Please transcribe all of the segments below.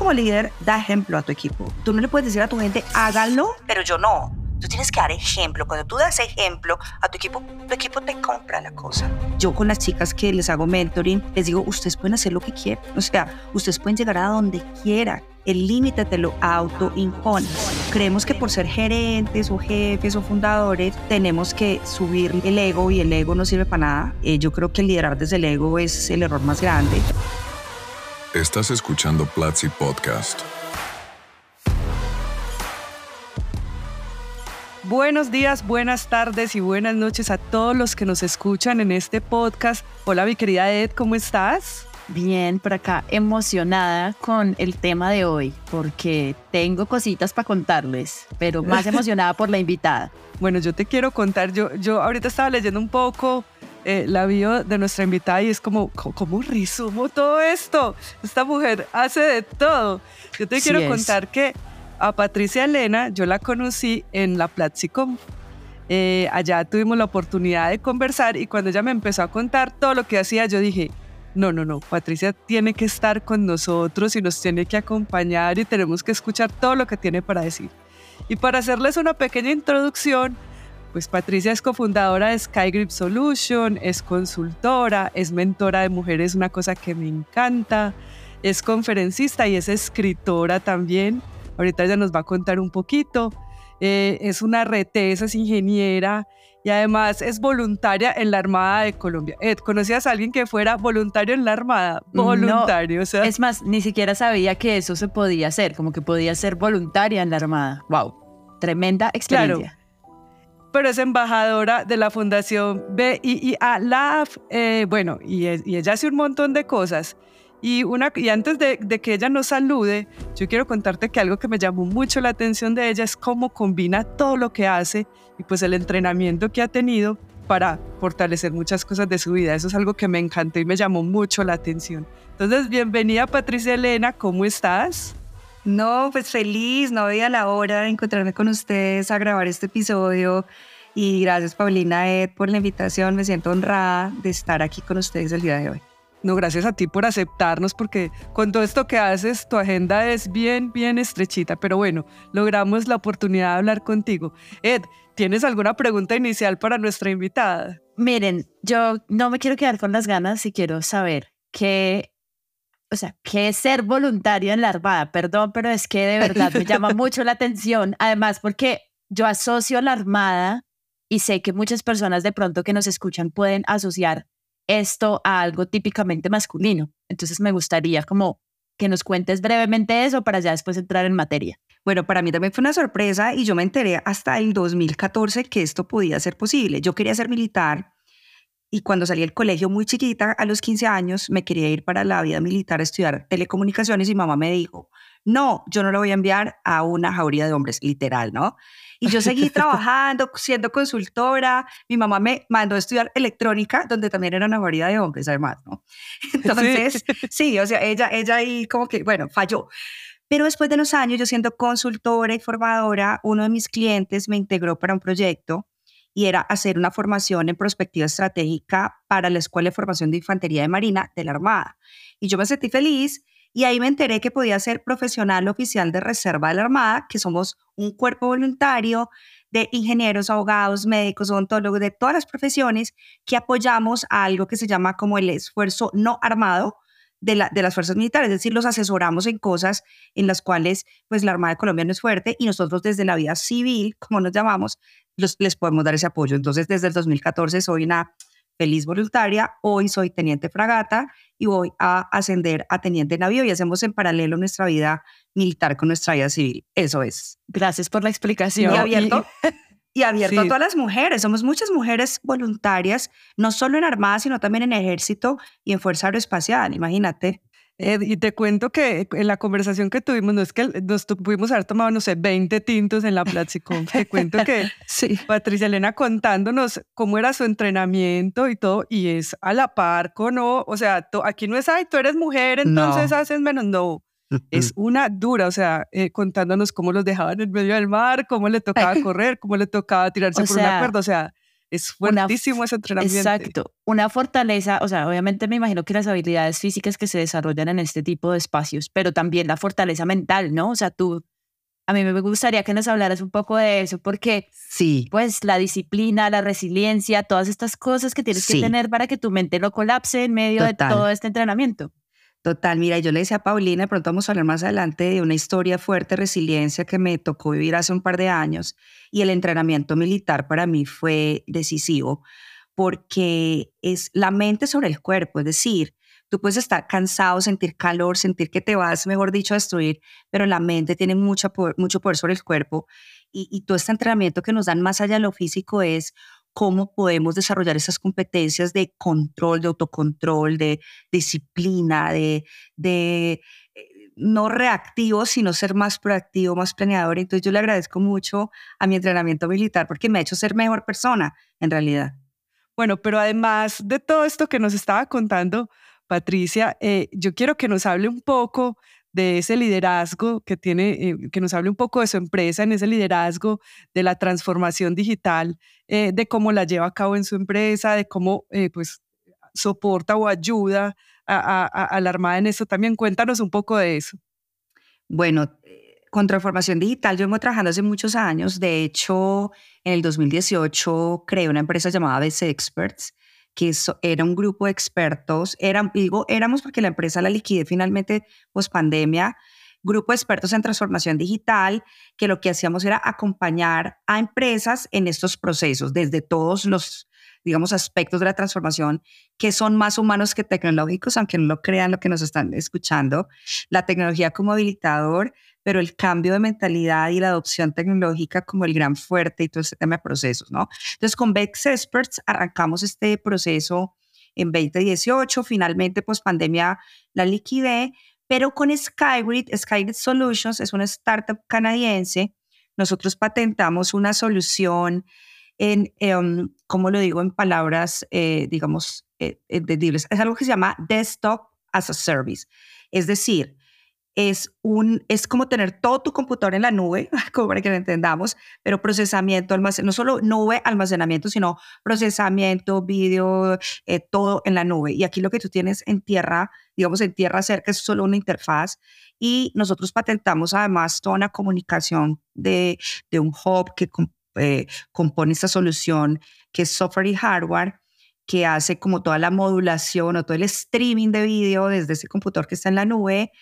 como líder da ejemplo a tu equipo. Tú no le puedes decir a tu gente, háganlo, pero yo no. Tú tienes que dar ejemplo. Cuando tú das ejemplo a tu equipo, tu equipo te compra la cosa. Yo con las chicas que les hago mentoring, les digo, ustedes pueden hacer lo que quieran. O sea, ustedes pueden llegar a donde quieran. El límite te lo autoimpones. Creemos que por ser gerentes o jefes o fundadores tenemos que subir el ego y el ego no sirve para nada. Eh, yo creo que liderar desde el ego es el error más grande. Estás escuchando Platzi Podcast. Buenos días, buenas tardes y buenas noches a todos los que nos escuchan en este podcast. Hola, mi querida Ed, ¿cómo estás? Bien, por acá emocionada con el tema de hoy, porque tengo cositas para contarles, pero más emocionada por la invitada. Bueno, yo te quiero contar, yo, yo ahorita estaba leyendo un poco eh, la bio de nuestra invitada y es como, ¿cómo resumo todo esto? Esta mujer hace de todo. Yo te quiero contar que a Patricia Elena yo la conocí en la Platzicom. Eh, allá tuvimos la oportunidad de conversar y cuando ella me empezó a contar todo lo que hacía, yo dije, no, no, no, Patricia tiene que estar con nosotros y nos tiene que acompañar y tenemos que escuchar todo lo que tiene para decir. Y para hacerles una pequeña introducción, pues Patricia es cofundadora de Skygrip Solution, es consultora, es mentora de mujeres, una cosa que me encanta, es conferencista y es escritora también. Ahorita ella nos va a contar un poquito. Eh, es una retesa, es ingeniera y además es voluntaria en la Armada de Colombia. Ed, ¿conocías a alguien que fuera voluntario en la Armada? Voluntario, o sea. Es más, ni siquiera sabía que eso se podía hacer, como que podía ser voluntaria en la Armada. ¡Wow! Tremenda experiencia. Claro, pero es embajadora de la Fundación BIIA LAF, eh, bueno, y, y ella hace un montón de cosas. Y, una, y antes de, que ella nos salude, yo quiero contarte que algo que me llamó mucho la atención de ella es cómo combina todo lo que hace y pues el entrenamiento que ha tenido para fortalecer muchas cosas de su vida. Eso es algo que me encantó y me llamó mucho la atención. Entonces, bienvenida Patricia Elena, ¿cómo estás? No, pues feliz, no veía la hora de encontrarme con ustedes a grabar este episodio. Y gracias Paulina Ed por la invitación, me siento honrada de estar aquí con ustedes el día de hoy. No, gracias a ti por aceptarnos, porque con todo esto que haces, tu agenda es bien, bien estrechita. Pero bueno, logramos la oportunidad de hablar contigo. Ed, ¿tienes alguna pregunta inicial para nuestra invitada? Miren, yo no me quiero quedar con las ganas y quiero saber qué, o sea, qué es ser voluntario en la Armada. Perdón, pero es que de verdad me llama mucho la atención. Además, porque yo asocio la Armada y sé que muchas personas de pronto que nos escuchan pueden asociar esto a algo típicamente masculino. Entonces me gustaría como que nos cuentes brevemente eso para ya después entrar en materia. Bueno, para mí también fue una sorpresa y yo me enteré hasta el 2014 que esto podía ser posible. Yo quería ser militar y cuando salí del colegio muy chiquita, a los 15 años, me quería ir para la vida militar a estudiar telecomunicaciones y mamá me dijo, no, yo no lo voy a enviar a una jauría de hombres, literal, ¿no? Y yo seguí trabajando, siendo consultora. Mi mamá me mandó a estudiar electrónica, donde también era una variedad de hombres, además, ¿no? Entonces, sí. o sea, ella, ella ahí como que, bueno, falló. Pero después de unos años, yo siendo consultora y formadora, uno de mis clientes me integró para un proyecto y era hacer una formación en perspectiva estratégica para la Escuela de Formación de Infantería de Marina de la Armada. Y yo me sentí feliz y ahí me enteré que podía ser profesional oficial de reserva de la Armada, que somos un cuerpo voluntario de ingenieros, abogados, médicos, odontólogos, de todas las profesiones que apoyamos a algo que se llama como el esfuerzo no armado de, la, de las fuerzas militares, es decir, los asesoramos en cosas en las cuales pues la Armada de Colombia no es fuerte y nosotros desde la vida civil, como nos llamamos, los, les podemos dar ese apoyo. Entonces, desde el 2014 soy una feliz voluntaria, hoy soy teniente fragata y voy a ascender a teniente navío y hacemos en paralelo nuestra vida militar con nuestra vida civil. Eso es. Gracias por la explicación. Abierto. Y, abierto a todas las mujeres. Somos muchas mujeres voluntarias, no solo en Armada, sino también en Ejército y en Fuerza Aeroespacial. Imagínate y te cuento que en la conversación que tuvimos, no es que nos pudimos haber tomado, no sé, 20 tintos en la Platzicom. Te cuento que sí. Patricia Elena contándonos cómo era su entrenamiento y todo, y es a la par con, no, o sea, aquí no es, ay, tú eres mujer, entonces haces menos, no. Es una dura, o sea, eh, contándonos cómo los dejaban en medio del mar, cómo le tocaba correr, cómo le tocaba tirarse por una cuerda, o sea, Es fuertísimo ese entrenamiento. Exacto. Una fortaleza, o sea, obviamente me imagino que las habilidades físicas que se desarrollan en este tipo de espacios, pero también la fortaleza mental, ¿no? O sea, tú, a mí me gustaría que nos hablaras un poco de eso, porque sí. pues la disciplina, la resiliencia, todas estas cosas que tienes que tener para que tu mente no colapse en medio de todo este entrenamiento. Total, mira, yo le decía a Paulina, de pronto vamos a hablar más adelante de una historia fuerte, resiliencia que me tocó vivir hace un par de años y el entrenamiento militar para mí fue decisivo porque es la mente sobre el cuerpo, es decir, tú puedes estar cansado, sentir calor, sentir que te vas, mejor dicho, a destruir, pero la mente tiene mucho poder, mucho poder sobre el cuerpo y, y todo este entrenamiento que nos dan más allá de lo físico es cómo podemos desarrollar esas competencias de control, de autocontrol, de disciplina, de, de eh, no reactivo, sino ser más proactivo, más planeador. Entonces yo le agradezco mucho a mi entrenamiento militar porque me ha hecho ser mejor persona, en realidad. Bueno, pero además de todo esto que nos estaba contando, Patricia, eh, yo quiero que nos hable un poco de ese liderazgo que tiene, eh, que nos hable un poco de su empresa en ese liderazgo, de la transformación digital, eh, de cómo la lleva a cabo en su empresa, de cómo eh, pues soporta o ayuda a, la Armada en eso. También cuéntanos un poco de eso. Bueno, con transformación digital yo vengo trabajando hace muchos años. De hecho, en el 2018 creé una empresa llamada BC Experts, que era un grupo de expertos, eran, digo, éramos porque la empresa la liquidé finalmente post pandemia, grupo de expertos en transformación digital, que lo que hacíamos era acompañar a empresas en estos procesos, desde todos los, digamos, aspectos de la transformación que son más humanos que tecnológicos, aunque no lo crean lo que nos están escuchando. La tecnología como habilitador, pero el cambio de mentalidad y la adopción tecnológica como el gran fuerte y todo ese tema de procesos, ¿no? Entonces, con Bex Experts arrancamos este proceso en 2018, finalmente, pues pandemia la liquidé, pero con Skygrid, Skygrid Solutions es una startup canadiense, nosotros patentamos una solución en, em, ¿cómo lo digo en palabras, eh, digamos, eh, entendibles? Es algo que se llama Desktop as a Service. Es decir, es, un, es como tener todo tu computador en la nube, como para que lo entendamos, pero procesamiento, no solo nube, almacenamiento, sino procesamiento, vídeo, eh, todo en la nube. Y aquí lo que tú tienes en tierra, digamos en tierra cerca, es solo una interfaz. Y nosotros patentamos además toda una comunicación de, de un hub que eh, compone esta solución, que es software y hardware que hace como toda la modulación o todo el streaming de vídeo desde ese computador que está en la nube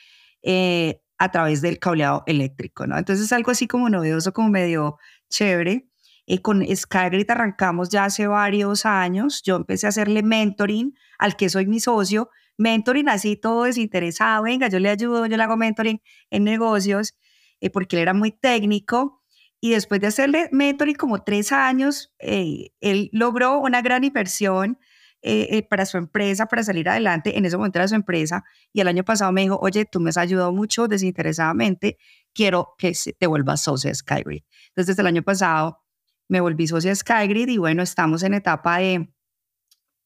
eh, a través del cableado eléctrico, ¿no? Entonces es algo así como novedoso, como medio chévere. Eh, con Skygrid arrancamos ya hace varios años. Yo empecé a hacerle mentoring al que soy mi socio. Mentoring así todo desinteresado. Venga, yo le ayudo, yo le hago mentoring en negocios eh, porque él era muy técnico. Y después de hacerle mentoring como tres años, él logró una gran inversión eh, eh, para su empresa, para salir adelante. En ese momento era su empresa. Y el año pasado me dijo, oye, tú me has ayudado mucho desinteresadamente, quiero que te vuelvas socia de Skygrid. Entonces, desde el año pasado me volví socia de Skygrid y bueno, estamos en etapa de...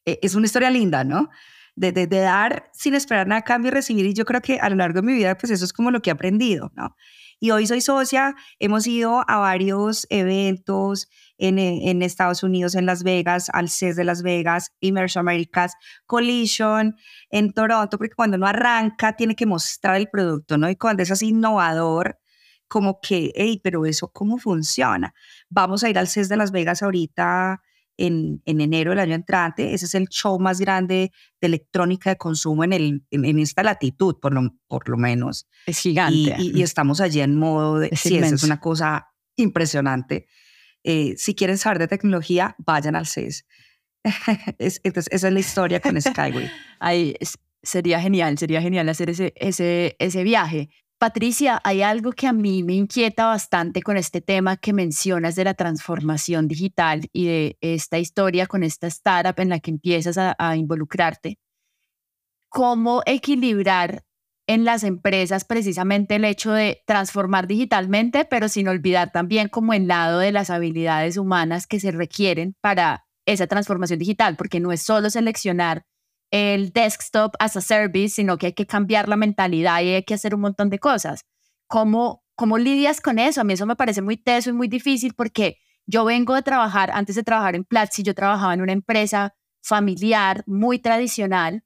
Eh, es una historia linda, ¿no? De, de, de, dar sin esperar nada a cambio y recibir. Y yo creo que a lo largo de mi vida, pues eso es como lo que he aprendido, ¿no? Y hoy soy socia, hemos ido a varios eventos, eh, en, Estados Unidos, en Las Vegas, al CES de Las Vegas, Immersion Americas, Collision, en Toronto, porque cuando uno arranca tiene que mostrar el producto, ¿no? Y cuando es así innovador, como que, hey, pero eso, ¿cómo funciona? Vamos a ir al CES de Las Vegas ahorita en, en, enero del año entrante. Ese es el show más grande de electrónica de consumo en, el, en, esta latitud, por lo, por lo menos. Es gigante. Y, estamos allí en modo de... sí, es una cosa impresionante. Eh, si quieren saber de tecnología, vayan al CES. entonces, esa es la historia con Skyway. Ahí sería genial, sería genial hacer ese, ese, ese viaje. Patricia, hay algo que a mí me inquieta bastante con este tema que mencionas de la transformación digital y de esta historia con esta startup en la que empiezas a, a involucrarte. ¿Cómo equilibrar en las empresas precisamente el hecho de transformar digitalmente, pero sin olvidar también como el lado de las habilidades humanas que se requieren para esa transformación digital, porque no es solo seleccionar el desktop as a service, sino que hay que cambiar la mentalidad y hay que hacer un montón de cosas. ¿Cómo, cómo lidias con eso? A mí eso me parece muy teso y muy difícil porque yo vengo de trabajar, antes de trabajar en Platzi, yo trabajaba en una empresa familiar muy tradicional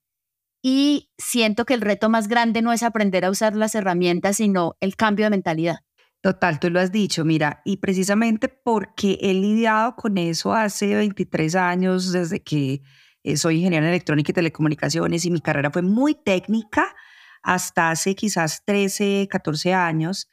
y siento que el reto más grande no es aprender a usar las herramientas, sino el cambio de mentalidad. Total, tú lo has dicho, mira, y precisamente porque he lidiado con eso hace 23 años, desde que eh, soy ingeniero en electrónica y telecomunicaciones y mi carrera fue muy técnica hasta hace quizás 13, 14 años,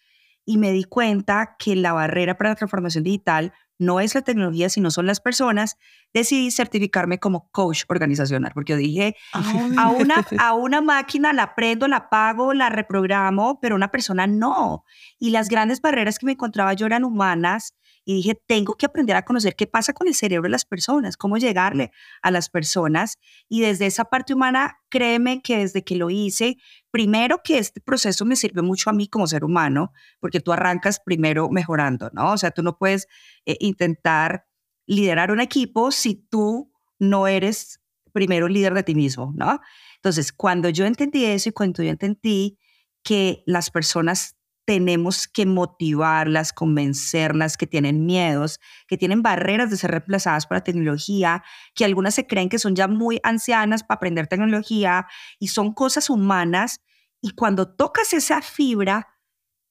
y me di cuenta que la barrera para la transformación digital no es la tecnología, sino son las personas, decidí certificarme como coach organizacional, porque yo dije, a una, a una máquina la prendo, la pago, la reprogramo, pero una persona no. Y las grandes barreras que me encontraba yo eran humanas y dije, tengo que aprender a conocer qué pasa con el cerebro de las personas, cómo llegarle a las personas. Y desde esa parte humana, créeme que desde que lo hice, primero que este proceso me sirve mucho a mí como ser humano, porque tú arrancas primero mejorando, ¿no? O sea, tú no puedes eh, intentar liderar un equipo si tú no eres primero líder de ti mismo, ¿no? Entonces, cuando yo entendí eso y cuando yo entendí que las personas tenemos que motivarlas, convencerlas que tienen miedos, que tienen barreras de ser reemplazadas por la tecnología, que algunas se creen que son ya muy ancianas para aprender tecnología y son cosas humanas. Y cuando tocas esa fibra,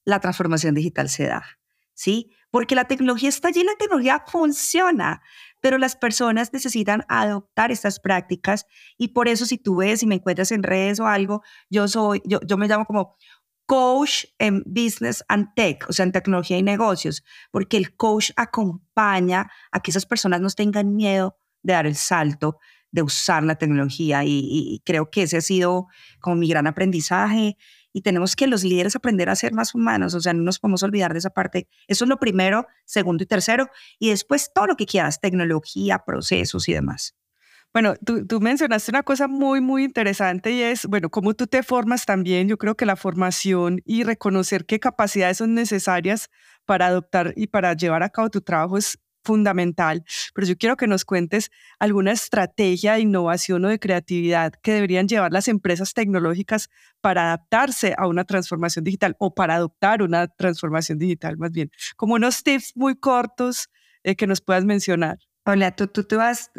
la transformación digital se da, ¿sí? Porque la tecnología está allí, la tecnología funciona, pero las personas necesitan adoptar estas prácticas y por eso si tú ves y me encuentras en redes o algo, yo soy, yo, yo me llamo como coach en business and tech, o sea, en tecnología y negocios, porque el coach acompaña a que esas personas no tengan miedo de dar el salto, de usar la tecnología y, creo que ese ha sido como mi gran aprendizaje y tenemos que los líderes aprender a ser más humanos, o sea, no nos podemos olvidar de esa parte. Eso es lo primero, segundo y tercero, y después todo lo que quieras, tecnología, procesos y demás. Bueno, tú, tú, mencionaste una cosa muy, muy interesante y es, bueno, cómo tú te formas también. Yo creo que la formación y reconocer qué capacidades son necesarias para adoptar y para llevar a cabo tu trabajo es fundamental. Pero yo quiero que nos cuentes alguna estrategia de innovación o de creatividad que deberían llevar las empresas tecnológicas para adaptarse a una transformación digital o para adoptar una transformación digital, más bien. Como unos tips muy cortos eh, que nos puedas mencionar. Hola, tú, tú, vas,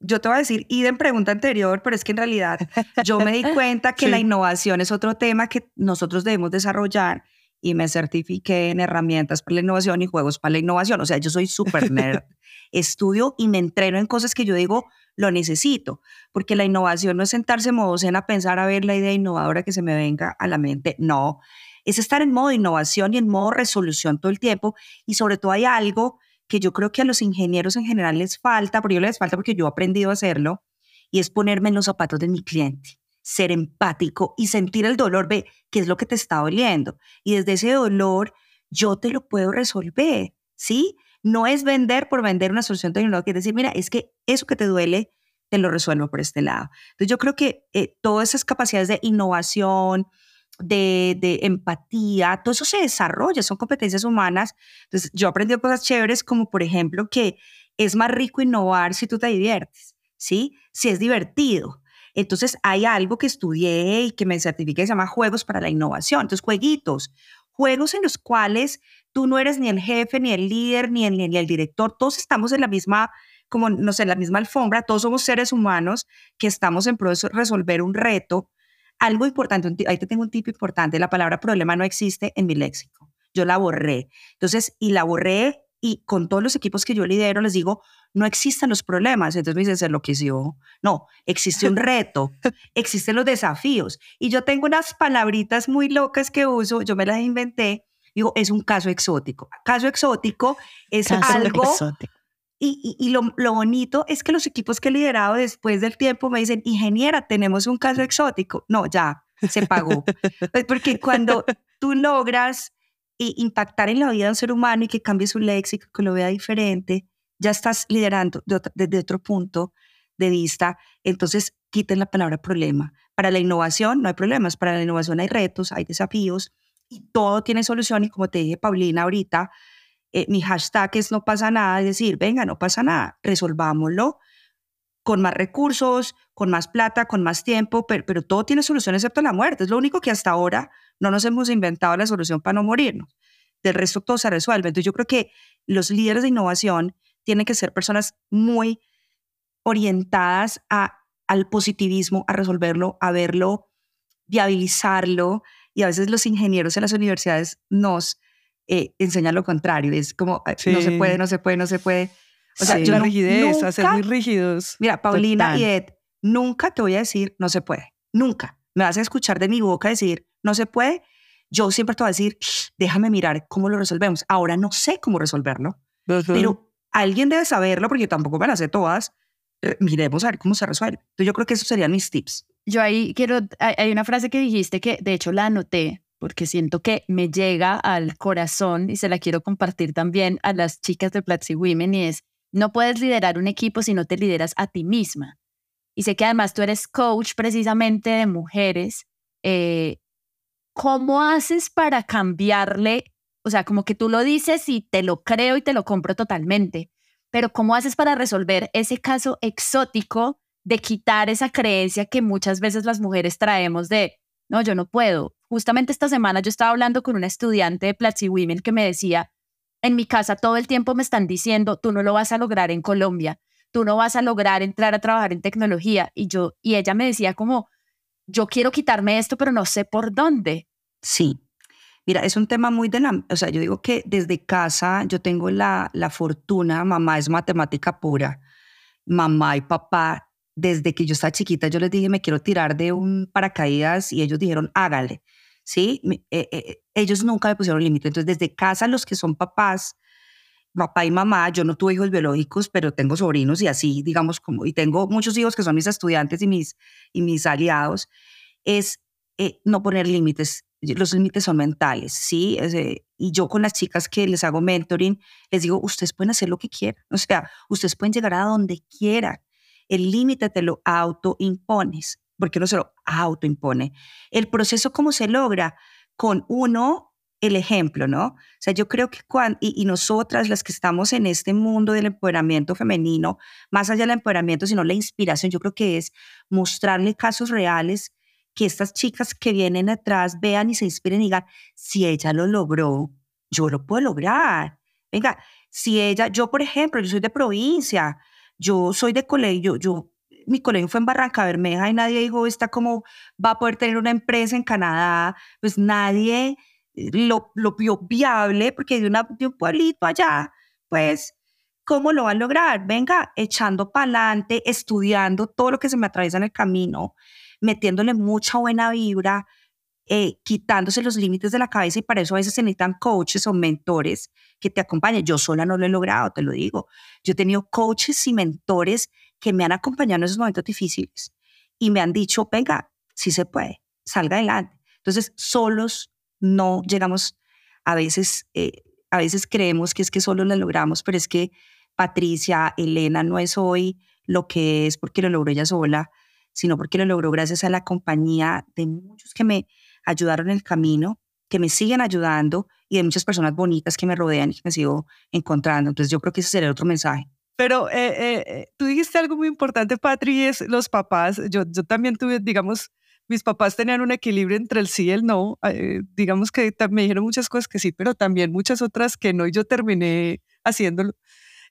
yo te voy a decir, y en pregunta anterior, pero es que en realidad yo me di cuenta que la innovación es otro tema que nosotros debemos desarrollar y me certifiqué en herramientas para la innovación y juegos para la innovación. O sea, yo soy súper nerd. Estudio y me entreno en cosas que yo digo, lo necesito, porque la innovación no es sentarse en modo a pensar a ver la idea innovadora que se me venga a la mente. No, es estar en modo innovación y en modo resolución todo el tiempo. Y sobre todo hay algo que yo creo que a los ingenieros en general les falta, porque yo les falta porque yo he aprendido a hacerlo, y es ponerme en los zapatos de mi cliente, ser empático y sentir el dolor, ve qué es lo que te está doliendo. Y desde ese dolor yo te lo puedo resolver, ¿sí? No es vender por vender una solución tecnológica, es decir, mira, es que eso que te duele, te lo resuelvo por este lado. Entonces yo creo que eh, todas esas capacidades de innovación, de, empatía, todo eso se desarrolla, son competencias humanas. Entonces, yo he aprendido cosas chéveres como, por ejemplo, que es más rico innovar si tú te diviertes, ¿sí? Si es divertido. Entonces, hay algo que estudié y que me certifique que se llama juegos para la innovación. Entonces, jueguitos, juegos en los cuales tú no eres ni el jefe, ni el líder, ni el, ni el director, todos estamos en la misma como, no sé, en la misma alfombra, todos somos seres humanos que estamos en proceso de resolver un reto algo importante, ahí te tengo un tip importante, la palabra problema no existe en mi léxico. Yo la borré. Entonces, y la borré y con todos los equipos que yo lidero les digo, no existen los problemas. Entonces me dicen, se enloqueció. No, existe un reto, existen los desafíos. Y yo tengo unas palabritas muy locas que uso, yo me las inventé. Digo, es un caso exótico. Caso exótico es algo exótico. Y, lo, bonito es que los equipos que he liderado después del tiempo me dicen, ingeniera, tenemos un caso exótico. No, ya, se pagó. Pues, porque cuando tú logras impactar en la vida de un ser humano y que cambie su léxico, que lo vea diferente, ya estás liderando desde otro punto de vista. Entonces, quiten la palabra problema. Para la innovación no hay problemas, para la innovación hay retos, hay desafíos y todo tiene solución. Y como te dije, Paulina, ahorita, eh, mi hashtag es no pasa nada, es decir, venga, no pasa nada, resolvámoslo con más recursos, con más plata, con más tiempo, pero, pero todo tiene solución excepto la muerte. Es lo único que hasta ahora no nos hemos inventado la solución para no morirnos. del resto todo se resuelve. Entonces yo creo que los líderes de innovación tienen que ser personas muy orientadas a, al positivismo, a resolverlo, a verlo, viabilizarlo. Y a veces los ingenieros en las universidades nos eh, enseñan lo contrario. Es como, no se puede, no se puede, no se puede. O sea, yo la rigidez, a ser muy rígidos. Mira, Paulina y Ed, nunca te voy a decir no se puede. Nunca. Me vas a escuchar de mi boca decir no se puede. Yo siempre te voy a decir, déjame mirar cómo lo resolvemos. Ahora no sé cómo resolverlo, pero alguien debe saberlo porque tampoco me las sé todas. Miremos a ver cómo se resuelve. Entonces yo creo que esos serían mis tips. Yo ahí quiero, hay una frase que dijiste que de hecho la anoté porque siento que me llega al corazón y se la quiero compartir también a las chicas de Platzi Women y es, no puedes liderar un equipo si no te lideras a ti misma. Y sé que además tú eres coach precisamente de mujeres. Eh, ¿Cómo haces para cambiarle? O sea, como que tú lo dices y te lo creo y te lo compro totalmente, pero ¿cómo haces para resolver ese caso exótico de quitar esa creencia que muchas veces las mujeres traemos de, no, yo no puedo? Justamente esta semana yo estaba hablando con una estudiante de Platzi Women que me decía, en mi casa todo el tiempo me están diciendo, tú no lo vas a lograr en Colombia, tú no vas a lograr entrar a trabajar en tecnología. Y yo, y ella me decía como, yo quiero quitarme esto, pero no sé por dónde. Sí. Mira, es un tema muy de la, o sea, yo digo que desde casa yo tengo la, la fortuna, mamá es matemática pura, mamá y papá, desde que yo estaba chiquita, yo les dije, me quiero tirar de un paracaídas y ellos dijeron, hágale, ¿sí? Eh, eh, ellos nunca me pusieron límite. Entonces, desde casa, los que son papás, papá y mamá, yo no tuve hijos biológicos, pero tengo sobrinos y así, digamos, como, y tengo muchos hijos que son mis estudiantes y mis, y mis aliados, es eh, no poner límites. Los límites son mentales, ¿sí? y yo con las chicas que les hago mentoring, les digo, ustedes pueden hacer lo que quieran, o sea, ustedes pueden llegar a donde quieran. El límite te lo autoimpones, porque no se lo autoimpone. El proceso, ¿cómo se logra? Con uno el ejemplo, ¿no? O sea, yo creo que cuando, y, nosotras las que estamos en este mundo del empoderamiento femenino, más allá del empoderamiento, sino la inspiración, yo creo que es mostrarle casos reales que estas chicas que vienen atrás vean y se inspiren y digan, si ella lo logró, yo lo puedo lograr. Venga, si ella, yo por ejemplo, yo soy de provincia, yo soy de colegio, yo, mi colegio fue en Barranca Bermeja y nadie dijo, está como va a poder tener una empresa en Canadá, pues nadie lo, lo vio viable, porque de, una, de un pueblito allá, pues, ¿cómo lo va a lograr? Venga, echando para adelante, estudiando todo lo que se me atraviesa en el camino, metiéndole mucha buena vibra, eh, quitándose los límites de la cabeza y para eso a veces se necesitan coaches o mentores que te acompañen. Yo sola no lo he logrado, te lo digo. Yo he tenido coaches y mentores que me han acompañado en esos momentos difíciles y me han dicho, venga, si se puede, salga adelante. Entonces, solos no llegamos, a veces, eh, a veces creemos que es que solo lo logramos, pero es que Patricia, Elena no es hoy lo que es porque lo logró ella sola, sino porque lo logró gracias a la compañía de muchos que me ayudaron en el camino, que me siguen ayudando y de muchas personas bonitas que me rodean y que me sigo encontrando. Entonces yo creo que ese sería otro mensaje. Pero eh, eh, tú dijiste algo muy importante, Patri, es los papás. Yo, yo también tuve, digamos, mis papás tenían un equilibrio entre el sí y el no. Eh, digamos que me dijeron muchas cosas que sí, pero también muchas otras que no y yo terminé haciéndolo.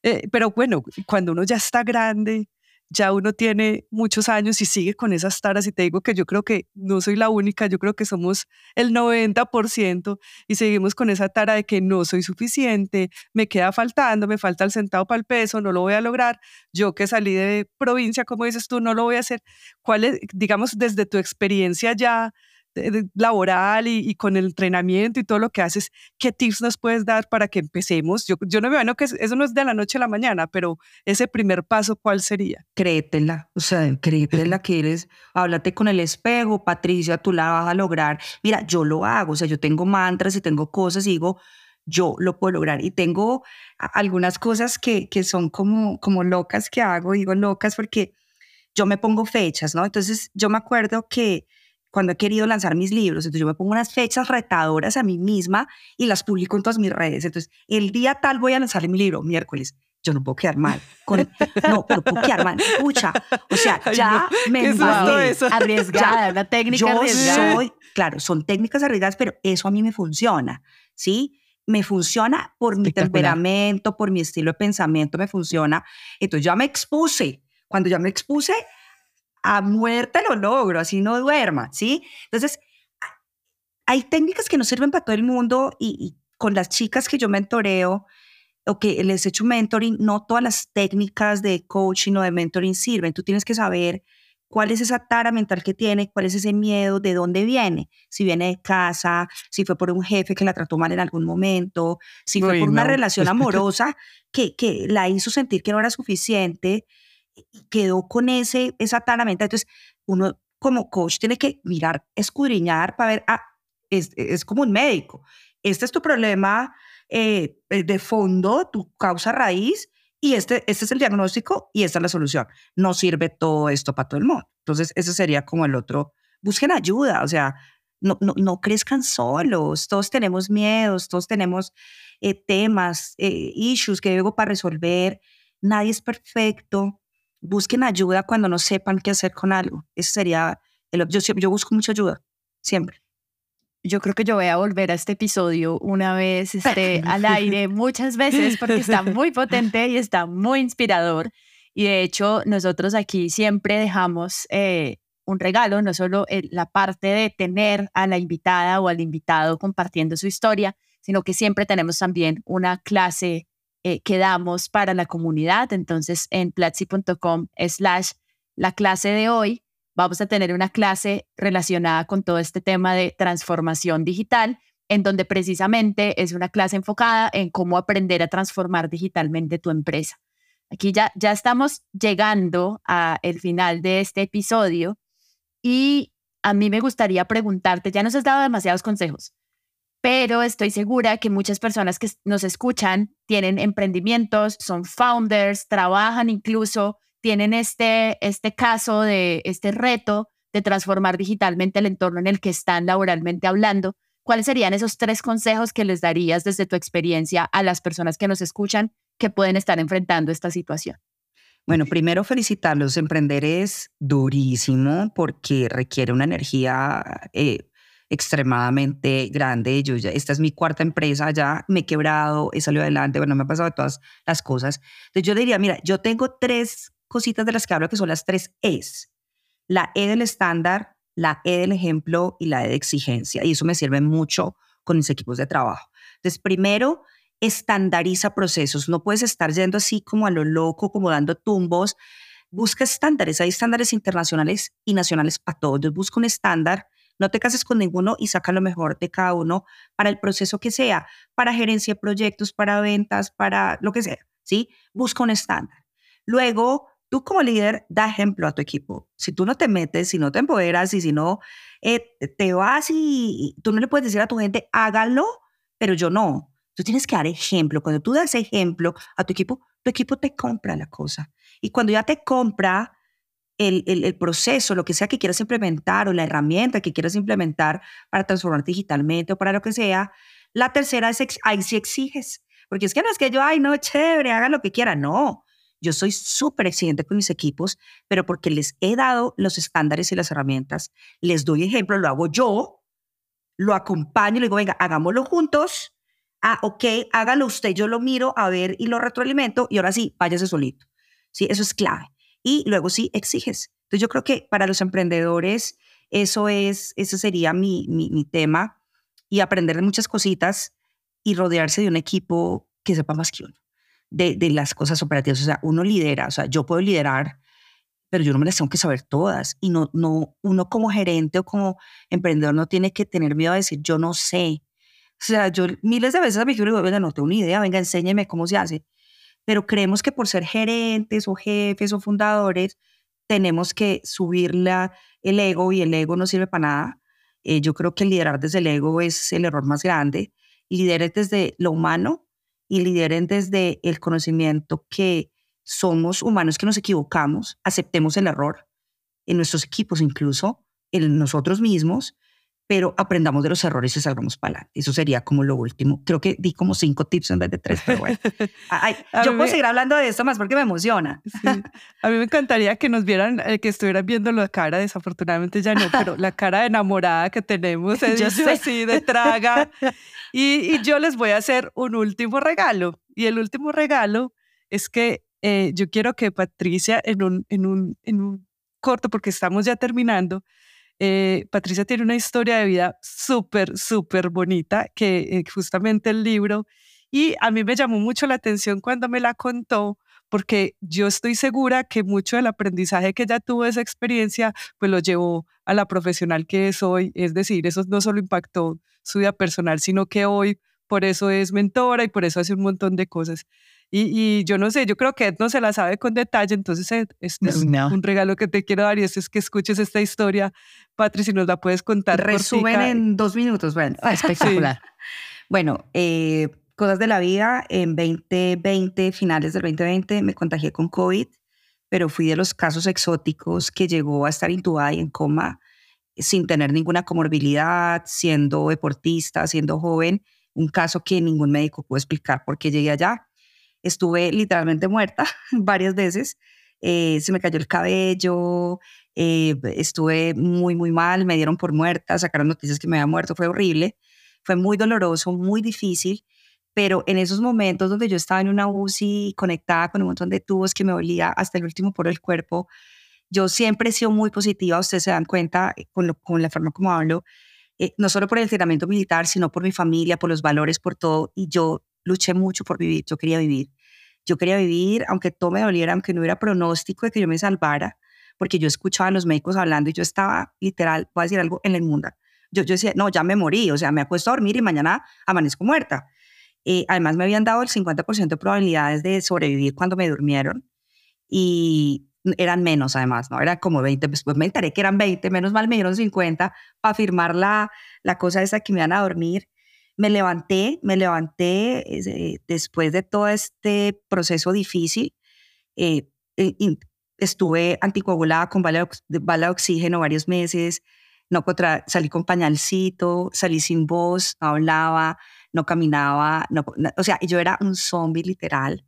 Eh, pero bueno, cuando uno ya está grande, ya uno tiene muchos años y sigue con esas taras y te digo que yo creo que no soy la única, yo creo que somos el 90% y seguimos con esa tara de que no soy suficiente, me queda faltando, me falta el centavo para el peso, no lo voy a lograr, yo que salí de provincia, como dices tú, no lo voy a hacer. ¿Cuál es, digamos, desde tu experiencia ya? Laboral y, con el entrenamiento y todo lo que haces, ¿qué tips nos puedes dar para que empecemos? Yo, yo no me imagino que eso no es de la noche a la mañana, pero ese primer paso, ¿cuál sería? Créetela, o sea, créetela que eres, háblate con el espejo, Patricia, tú la vas a lograr. Mira, yo lo hago, o sea, yo tengo mantras y tengo cosas y digo, yo lo puedo lograr. Y tengo algunas cosas que, que son como, como locas que hago, digo locas porque yo me pongo fechas, ¿no? Entonces, yo me acuerdo que cuando he querido lanzar mis libros. Entonces yo me pongo unas fechas retadoras a mí misma y las publico en todas mis redes. Entonces, el día tal voy a lanzar mi libro, miércoles. Yo no puedo quedar mal. no, pero puedo quedar mal. Escucha, o sea, ya me embalé. Arriesgada, la técnica yo arriesgada. soy, claro, son técnicas arriesgadas, pero eso a mí me funciona, ¿sí? me funciona por mi temperamento, por mi estilo de pensamiento, me funciona. Entonces ya me expuse. Cuando ya me expuse, a muerte lo logro, así no duerma, ¿sí? Entonces, hay técnicas que no sirven para todo el mundo y, con las chicas que yo mentoreo o que les he hecho mentoring, no todas las técnicas de coaching o de mentoring sirven. Tú tienes que saber cuál es esa tara mental que tiene, cuál es ese miedo, de dónde viene, si viene de casa, si fue por un jefe que la trató mal en algún momento, si fue por una relación amorosa que, que la hizo sentir que no era suficiente, y quedó con ese, esa tara mental. Entonces, uno como coach tiene que mirar, escudriñar para ver, ah, es, es como un médico. Este es tu problema eh, de fondo, tu causa raíz, y este, este es el diagnóstico y esta es la solución. No sirve todo esto para todo el mundo. Entonces, ese sería como el otro. Busquen ayuda, o sea, no, no, no crezcan solos. Todos tenemos miedos, todos tenemos eh, temas, eh, issues que debo para resolver. Nadie es perfecto. Busquen ayuda cuando no sepan qué hacer con algo. Ese sería el. Yo, yo busco mucha ayuda, siempre yo creo que yo voy a volver a este episodio una vez esté al aire muchas veces porque está muy potente y está muy inspirador. Y de hecho, nosotros aquí siempre dejamos eh, un regalo, no solo la parte de tener a la invitada o al invitado compartiendo su historia, sino que siempre tenemos también una clase eh, para la comunidad. Entonces, en platzi.com slash la clase de hoy, vamos a tener una clase relacionada con todo este tema de transformación digital, en donde precisamente es una clase enfocada en cómo aprender a transformar digitalmente tu empresa. Aquí ya, ya estamos llegando al final de este episodio y a mí me gustaría preguntarte, ya nos has dado demasiados consejos, pero estoy segura que muchas personas que nos escuchan tienen emprendimientos, son founders, trabajan incluso tienen este, este caso de este reto de transformar digitalmente el entorno en el que están laboralmente hablando, ¿cuáles serían esos tres consejos que les darías desde tu experiencia a las personas que nos escuchan que pueden estar enfrentando esta situación? Bueno, primero felicitarlos. Emprender es durísimo porque requiere una energía eh, extremadamente grande. Yo ya, esta es mi cuarta empresa, ya me he quebrado, he salido adelante, bueno, me ha pasado todas las cosas. Entonces yo diría, mira, yo tengo tres cositas de las que hablo que son las tres E's. La E del estándar, la E del ejemplo y la E de exigencia. Y eso me sirve mucho con mis equipos de trabajo. Entonces, primero, estandariza procesos. No puedes estar yendo así como a lo loco, como dando tumbos. Busca estándares. Hay estándares internacionales y nacionales para todos. Busca un estándar. No te cases con ninguno y saca lo mejor de cada uno para el proceso que sea, para gerencia de proyectos, para ventas, para lo que sea. ¿sí? Busca un estándar. Luego, tú como líder da ejemplo a tu equipo. Si tú no te metes, si no te empoderas y si no eh, te vas y, tú no le puedes decir a tu gente, hágalo, pero yo no. Tú tienes que dar ejemplo. Cuando tú das ejemplo a tu equipo, tu equipo te compra la cosa. Y cuando ya te compra el, proceso, lo que sea que quieras implementar o la herramienta que quieras implementar para transformar digitalmente o para lo que sea, la tercera es, ahí sí exiges. Porque es que no es que yo, ay, no, chévere, haga lo que quiera. No, yo soy súper exigente con mis equipos, pero porque les he dado los estándares y las herramientas, les doy ejemplo, lo hago yo, lo acompaño, le digo, venga, hagámoslo juntos. Ah, ok, hágalo usted, yo lo miro a ver y lo retroalimento y ahora sí, váyase solito. Sí, eso es clave. Y luego sí, exiges. Entonces yo creo que para los emprendedores eso es, ese sería mi, mi, mi tema y aprender de muchas cositas y rodearse de un equipo que sepa más que uno de, las cosas operativas. O sea, uno lidera, o sea, yo puedo liderar, pero yo no me las tengo que saber todas. Y no, no, uno como gerente o como emprendedor no tiene que tener miedo a decir, yo no sé. O sea, yo miles de veces a mi jefe digo, venga, no tengo ni idea, venga, enséñeme cómo se hace. Pero creemos que por ser gerentes o jefes o fundadores, tenemos que subir la, el ego y el ego no sirve para nada. Eh, yo creo que liderar desde el ego es el error más grande. Liderar desde lo humano y lideren desde el conocimiento que somos humanos, que nos equivocamos, aceptemos el error en nuestros equipos incluso, en nosotros mismos, pero aprendamos de los errores y salgamos para adelante. Eso sería como lo último. Creo que di como cinco tips en vez de tres, pero bueno. yo puedo seguir hablando de esto más porque me emociona. A mí me encantaría que nos vieran, eh, que estuvieran viendo la cara, desafortunadamente ya no, pero la cara de enamorada que tenemos, yo así de traga. Y, y, yo les voy a hacer un último regalo. Y el último regalo es que eh, yo quiero que Patricia en un, en un, en un corto, porque estamos ya terminando, eh, Patricia tiene una historia de vida súper, súper bonita, que eh, justamente el libro, y a mí me llamó mucho la atención cuando me la contó, porque yo estoy segura que mucho del aprendizaje que ella tuvo esa experiencia, pues lo llevó a la profesional que es hoy, es decir, eso no solo impactó su vida personal, sino que hoy por eso es mentora y por eso hace un montón de cosas. Y, yo no sé, yo creo que Ed no se la sabe con detalle, entonces es un regalo que te quiero dar y es que escuches esta historia, Patri, si nos la puedes contar. Resumen en dos minutos, bueno, espectacular. Bueno, eh, cosas de la vida, en 2020, finales del 2020, me contagié con COVID, pero fui de los casos exóticos que llegó a estar intubada y en coma sin tener ninguna comorbilidad, siendo deportista, siendo joven, un caso que ningún médico pudo explicar por qué llegué allá estuve literalmente muerta varias veces. Eh, se me cayó el cabello, eh, estuve muy, muy mal, me dieron por muerta, sacaron noticias que me había muerto, fue horrible, fue muy doloroso, muy difícil, pero en esos momentos donde yo estaba en una UCI conectada con un montón de tubos que me dolía hasta el último poro del cuerpo, yo siempre he sido muy positiva, ustedes se dan cuenta eh, con, con la forma como hablo, no solo por el entrenamiento militar, sino por mi familia, por los valores, por todo, y yo luché mucho por vivir, yo quería vivir. Yo quería vivir, aunque todo me doliera, aunque no hubiera pronóstico de que yo me salvara, porque yo escuchaba a los médicos hablando y yo estaba literal, voy a decir algo, en el mundo. Yo, yo decía, no, ya me morí, o sea, me apuesto a dormir y mañana amanezco muerta. Eh, además, me habían dado el 50% de probabilidades de sobrevivir cuando me durmieron y eran menos además, ¿no? Era como 20, después me enteré que eran 20, menos mal me dieron 50 para firmar la, la cosa esa que me iban a dormir me levanté, me levanté eh, después de todo este proceso difícil. Eh, eh, estuve anticoagulada con bala de, oxígeno varios meses, no contra, salí con pañalcito, salí sin voz, no hablaba, no caminaba, no, o sea, yo era un zombie literal.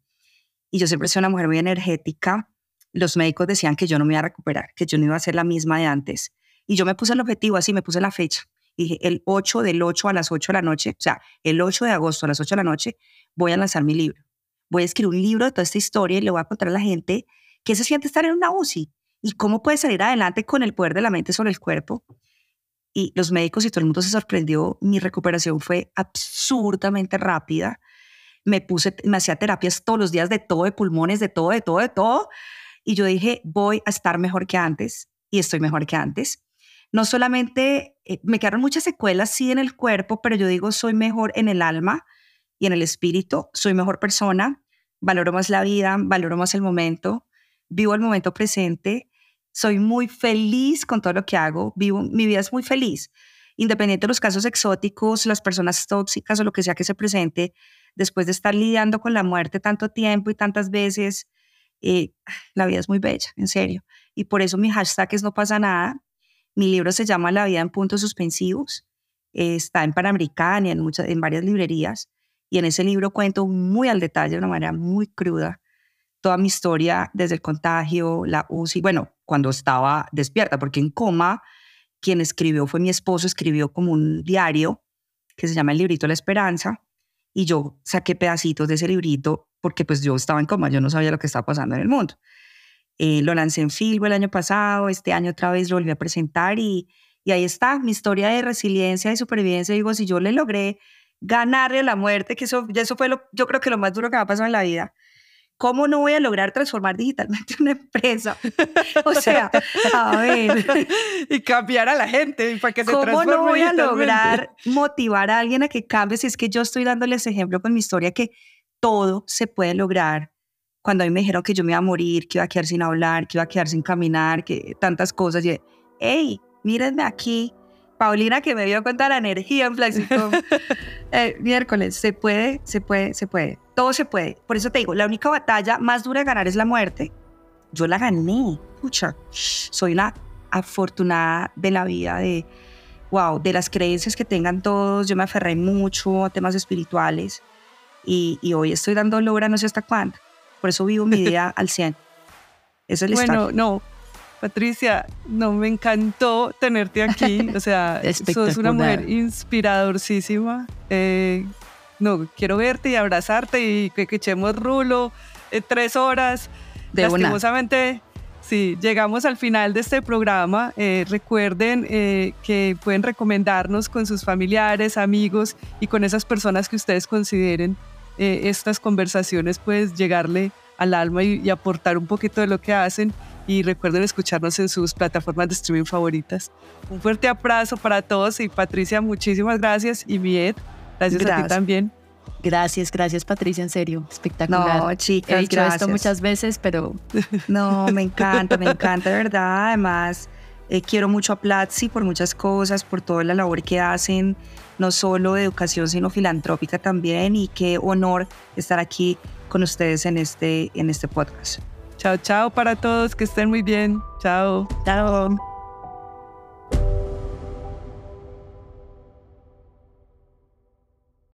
Y yo siempre soy una mujer muy energética. Los médicos decían que yo no me iba a recuperar, que yo no iba a ser la misma de antes. Y yo me puse el objetivo así, me puse la fecha dije, el 8 del 8 a las 8 de la noche, o sea, el 8 de agosto a las 8 de la noche, voy a lanzar mi libro. Voy a escribir un libro de toda esta historia y le voy a contar a la gente qué se siente estar en una UCI y cómo puede salir adelante con el poder de la mente sobre el cuerpo. Y los médicos y todo el mundo se sorprendió. Mi recuperación fue absurdamente rápida. Me puse, me hacía terapias todos los días de todo, de pulmones, de todo, de todo, de todo. Y yo dije, voy a estar mejor que antes y estoy mejor que antes no solamente eh, me quedaron muchas secuelas, sí, en el cuerpo, pero yo digo, soy mejor en el alma y en el espíritu, soy mejor persona, valoro más la vida, valoro más el momento, vivo el momento presente, soy muy feliz con todo lo que hago, vivo, mi vida es muy feliz, independiente de los casos exóticos, las personas tóxicas o lo que sea que se presente, después de estar lidiando con la muerte tanto tiempo y tantas veces, eh, la vida es muy bella, en serio. Y por eso mi hashtag es no pasa nada, mi libro se llama La vida en puntos suspensivos. Está en Panamericana y en, muchas, en varias librerías. Y en ese libro cuento muy al detalle, de una manera muy cruda, toda mi historia desde el contagio, la UCI, bueno, cuando estaba despierta, porque en coma, quien escribió fue mi esposo, escribió como un diario que se llama El librito La Esperanza, y yo saqué pedacitos de ese librito porque pues yo estaba en coma, yo no sabía lo que estaba pasando en el mundo. Eh, lo lancé en Filbo el año pasado, este año otra vez lo volví a presentar y, y ahí está mi historia de resiliencia y supervivencia. Digo, si yo le logré ganarle a la muerte, que eso, eso fue lo, yo creo que lo más duro que me ha pasado en la vida, ¿cómo no voy a lograr transformar digitalmente una empresa? O sea, a ver. y cambiar a la gente para que se ¿Cómo no voy a lograr motivar a alguien a que cambie si es que yo estoy dándoles ejemplo con mi historia que todo se puede lograr cuando a mí me dijeron que yo me iba a morir, que iba a quedar sin hablar, que iba a quedar sin caminar, que tantas cosas, y hey, mírenme aquí, Paulina que me dio cuenta de la energía en Flexicom. eh, miércoles, se puede, se puede, se puede, todo se puede. Por eso te digo, la única batalla más dura de ganar es la muerte. Yo la gané, pucha, soy una afortunada de la vida de wow, de las creencias que tengan todos, yo me aferré mucho a temas espirituales y, y hoy estoy dando logro no sé hasta cuándo. Por eso vivo mi vida al 100. Eso es el Bueno, no, Patricia, no me encantó tenerte aquí. O sea, sos una mujer inspiradorísima. Eh, no, quiero verte y abrazarte y que, echemos rulo eh, tres horas. De Lastimosamente, sí, llegamos al final de este programa. Eh, recuerden que pueden recomendarnos con sus familiares, amigos y con esas personas que ustedes consideren estas conversaciones, pues llegarle al alma y aportar un poquito de lo que hacen y recuerden escucharnos en sus plataformas de streaming favoritas. Un fuerte abrazo para todos y Patricia, muchísimas gracias y Miet, gracias, a ti también. Gracias, gracias Patricia, en serio, espectacular. No, chicas, He dicho esto muchas veces, pero... No, me encanta, me encanta, de verdad. Además, eh, quiero mucho a Platzi por muchas cosas, por toda la labor que hacen, no solo de educación, sino filantrópica también. Y qué honor estar aquí con ustedes en este, en este podcast. Chao, chao para todos, que estén muy bien. Chao. Chao.